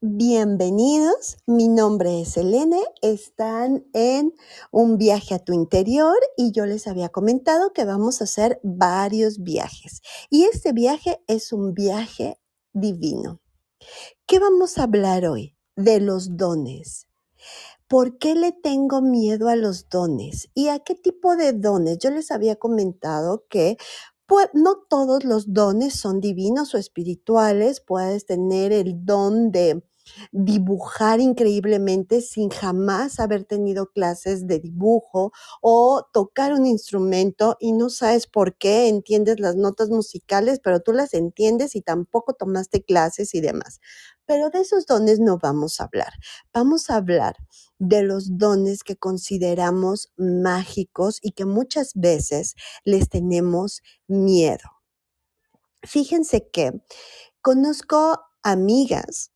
Bienvenidos, mi nombre es Elene, están en un viaje a tu interior y yo les había comentado que vamos a hacer varios viajes y este viaje es un viaje divino. ¿Qué vamos a hablar hoy? De los dones. ¿Por qué le tengo miedo a los dones? ¿Y a qué tipo de dones? Yo les había comentado que pues, no todos los dones son divinos o espirituales. Puedes tener el don de dibujar increíblemente sin jamás haber tenido clases de dibujo o tocar un instrumento y no sabes por qué entiendes las notas musicales, pero tú las entiendes y tampoco tomaste clases y demás. Pero de esos dones no vamos a hablar. Vamos a hablar de los dones que consideramos mágicos y que muchas veces les tenemos miedo. Fíjense que conozco amigas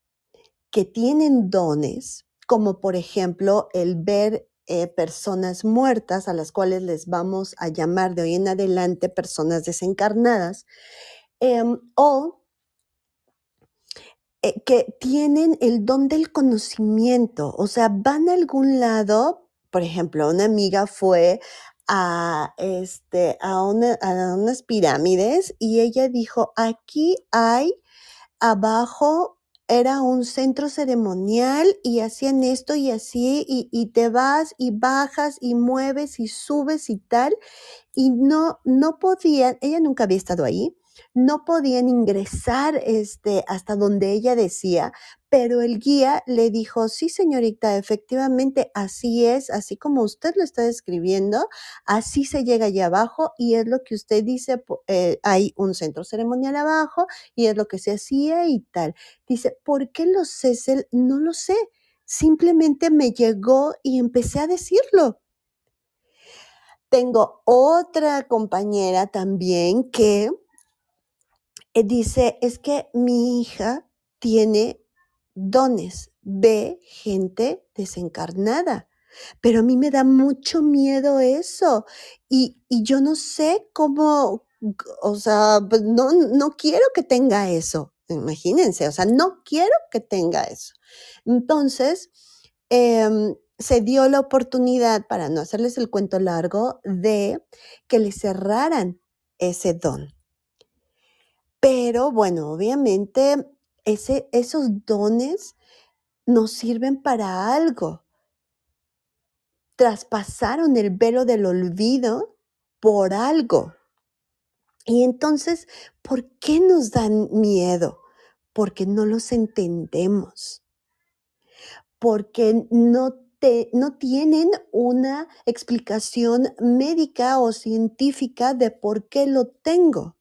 que tienen dones, como por ejemplo el ver eh, personas muertas, a las cuales les vamos a llamar de hoy en adelante personas desencarnadas, em, o eh, que tienen el don del conocimiento, o sea, van a algún lado, por ejemplo, una amiga fue a, este, a, una- a unas pirámides y ella dijo, aquí hay abajo era un centro ceremonial y hacían esto y así y, y te vas y bajas y mueves y subes y tal y no, no podían, ella nunca había estado ahí, no podían ingresar este, hasta donde ella decía, pero el guía le dijo, sí señorita, efectivamente así es, así como usted lo está describiendo, así se llega allá abajo y es lo que usted dice, eh, hay un centro ceremonial abajo y es lo que se hacía y tal. Dice, ¿por qué lo sé? No lo sé, simplemente me llegó y empecé a decirlo. Tengo otra compañera también que eh, dice, es que mi hija tiene dones, ve gente desencarnada, pero a mí me da mucho miedo eso y, y yo no sé cómo, o sea, pues no, no quiero que tenga eso, imagínense, o sea, no quiero que tenga eso. Entonces, em, se dio la oportunidad, para no hacerles el cuento largo, de que le cerraran ese don. Pero bueno, obviamente ese, esos dones nos sirven para algo. Traspasaron el velo del olvido por algo. Y entonces, ¿por qué nos dan miedo? Porque no los entendemos, porque no, te, no tienen una explicación médica o científica de por qué lo tengo.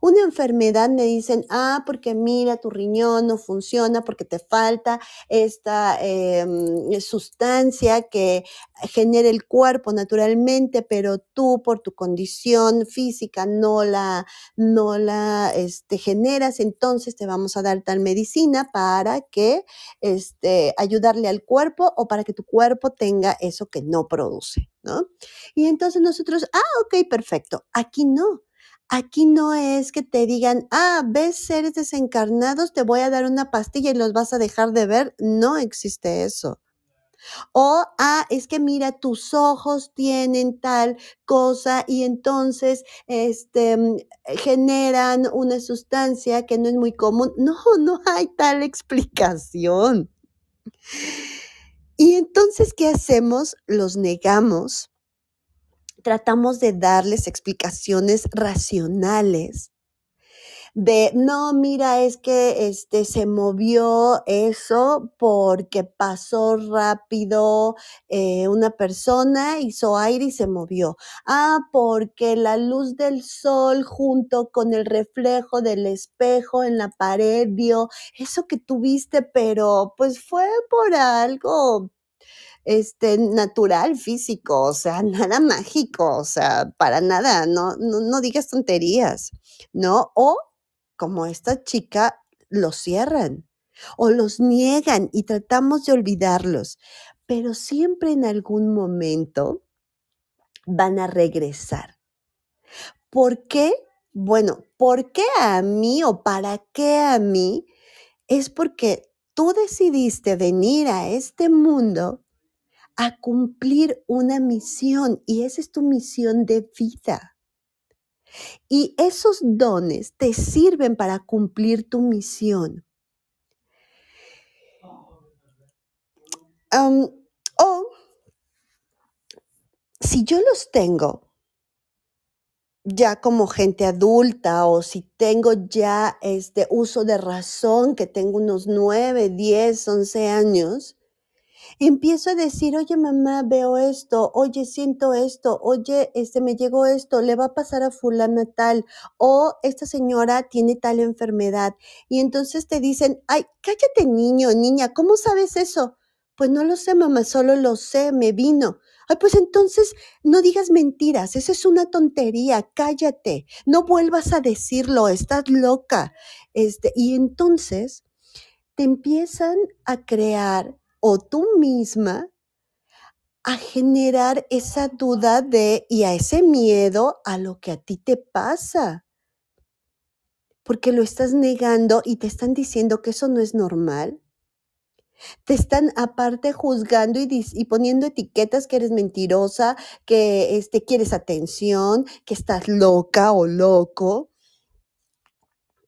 Una enfermedad me dicen, ah, porque mira, tu riñón no funciona porque te falta esta em, sustancia que genera el cuerpo naturalmente, pero tú por tu condición física no la, no la este, generas, entonces te vamos a dar tal medicina para que este, ayudarle al cuerpo o para que tu cuerpo tenga eso que no produce, ¿no? Y entonces nosotros, ah, ok, perfecto. Aquí no. Aquí no es que te digan, ah, ves seres desencarnados, te voy a dar una pastilla y los vas a dejar de ver. No existe eso. O, ah, es que mira, tus ojos tienen tal cosa y entonces este, mm, generan una sustancia que no es muy común. No, no hay tal explicación. Y entonces, ¿qué hacemos? Los negamos, tratamos de darles explicaciones racionales de no, mira, es que este se movió eso porque pasó rápido eh, una persona, hizo aire y se movió. Ah, porque la luz del sol junto con el reflejo del espejo en la pared dio eso que tuviste, pero pues fue por algo este, natural, físico, o sea, nada mágico, o sea, para nada, no, no, no digas tonterías, ¿no? O como esta chica, los cierran o los niegan y tratamos de olvidarlos, pero siempre en algún momento van a regresar. ¿Por qué? Bueno, ¿por qué a mí o para qué a mí? Es porque tú decidiste venir a este mundo a cumplir una misión y esa es tu misión de vida. Y esos dones te sirven para cumplir tu misión. o si yo los tengo ya como gente adulta o si tengo ya este uso de razón, que tengo unos 9, 10, 11 años, empiezo a decir, oye mamá, veo esto, oye, siento esto, oye, este me llegó esto, le va a pasar a fulana tal, o esta señora tiene tal enfermedad. Y entonces te dicen, ay, cállate niño, niña, ¿cómo sabes eso? Pues no lo sé, mamá, solo lo sé, me vino. Ay, pues entonces no digas mentiras, esa es una tontería, cállate, no vuelvas a decirlo, estás loca. Este, y entonces te empiezan a crear o tú misma a generar esa duda de y a ese miedo a lo que a ti te pasa. Porque lo estás negando y te están diciendo que eso no es normal. Te están aparte juzgando y, y poniendo etiquetas que eres mentirosa, que este, quieres atención, que estás loca o loco,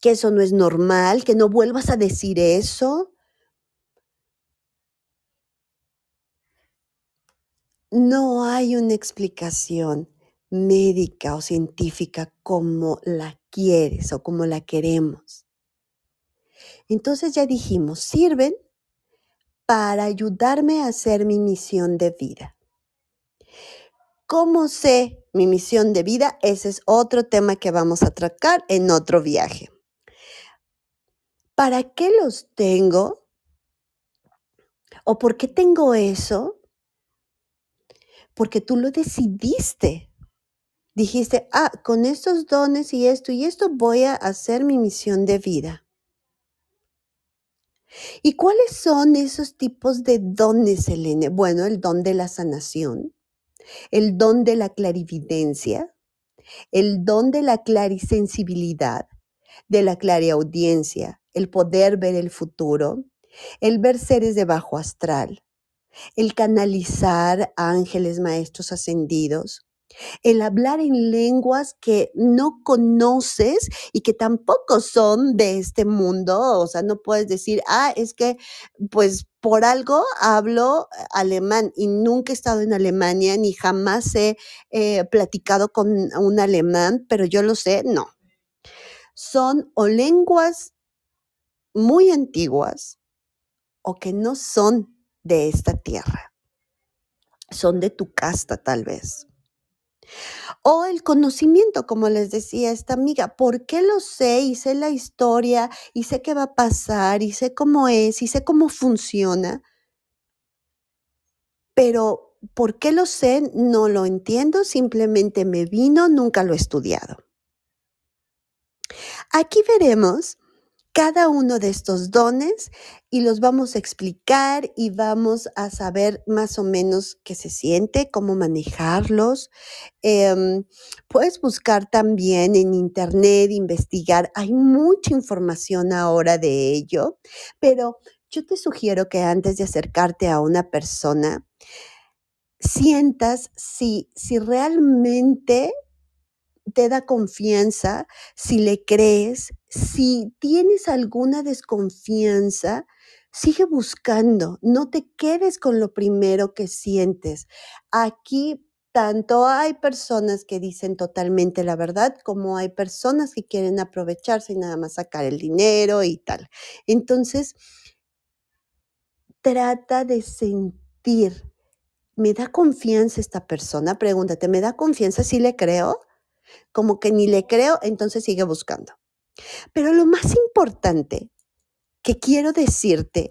que eso no es normal, que no vuelvas a decir eso. No hay una explicación médica o científica como la quieres o como la queremos. Entonces ya dijimos, sirven para ayudarme a hacer mi misión de vida. ¿Cómo sé mi misión de vida? Ese es otro tema que vamos a tratar en otro viaje. ¿Para qué los tengo? ¿O por qué tengo eso? porque tú lo decidiste. Dijiste, ah, con estos dones y esto y esto voy a hacer mi misión de vida. ¿Y cuáles son esos tipos de dones, Elena? Bueno, el don de la sanación, el don de la clarividencia, el don de la clarisensibilidad, de la clariaudiencia, el poder ver el futuro, el ver seres de bajo astral, el canalizar ángeles maestros ascendidos, el hablar en lenguas que no conoces y que tampoco son de este mundo. O sea, no puedes decir, ah, es que pues por algo hablo alemán y nunca he estado en Alemania ni jamás he eh, platicado con un alemán, pero yo lo sé, no. Son o lenguas muy antiguas o que no son de esta tierra. Son de tu casta tal vez. O el conocimiento, como les decía esta amiga, ¿por qué lo sé? Y sé la historia, y sé qué va a pasar, y sé cómo es, y sé cómo funciona. Pero, ¿por qué lo sé? No lo entiendo, simplemente me vino, nunca lo he estudiado. Aquí veremos cada uno de estos dones y los vamos a explicar y vamos a saber más o menos qué se siente, cómo manejarlos. Em, puedes buscar también en internet, investigar. Hay mucha información ahora de ello, pero yo te sugiero que antes de acercarte a una persona, sientas si, si realmente te da confianza, si le crees, si tienes alguna desconfianza, sigue buscando, no te quedes con lo primero que sientes. Aquí tanto hay personas que dicen totalmente la verdad como hay personas que quieren aprovecharse y nada más sacar el dinero y tal. Entonces, trata de sentir, ¿me da confianza esta persona? Pregúntate, ¿me da confianza si le creo? Como que ni le creo, entonces sigue buscando. Pero lo más importante que quiero decirte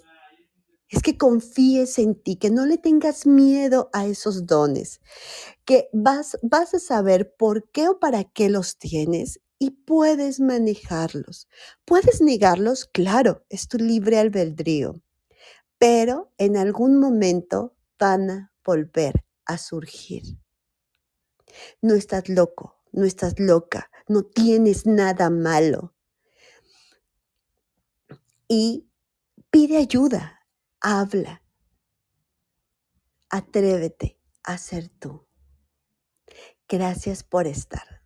es que confíes en ti, que no le tengas miedo a esos dones, que vas, vas a saber por qué o para qué los tienes y puedes manejarlos. ¿Puedes negarlos? Claro, es tu libre albedrío, pero en algún momento van a volver a surgir. No estás loco, no estás loca, no tienes nada malo. Y Pide ayuda, habla, atrévete a ser tú. Gracias por estar.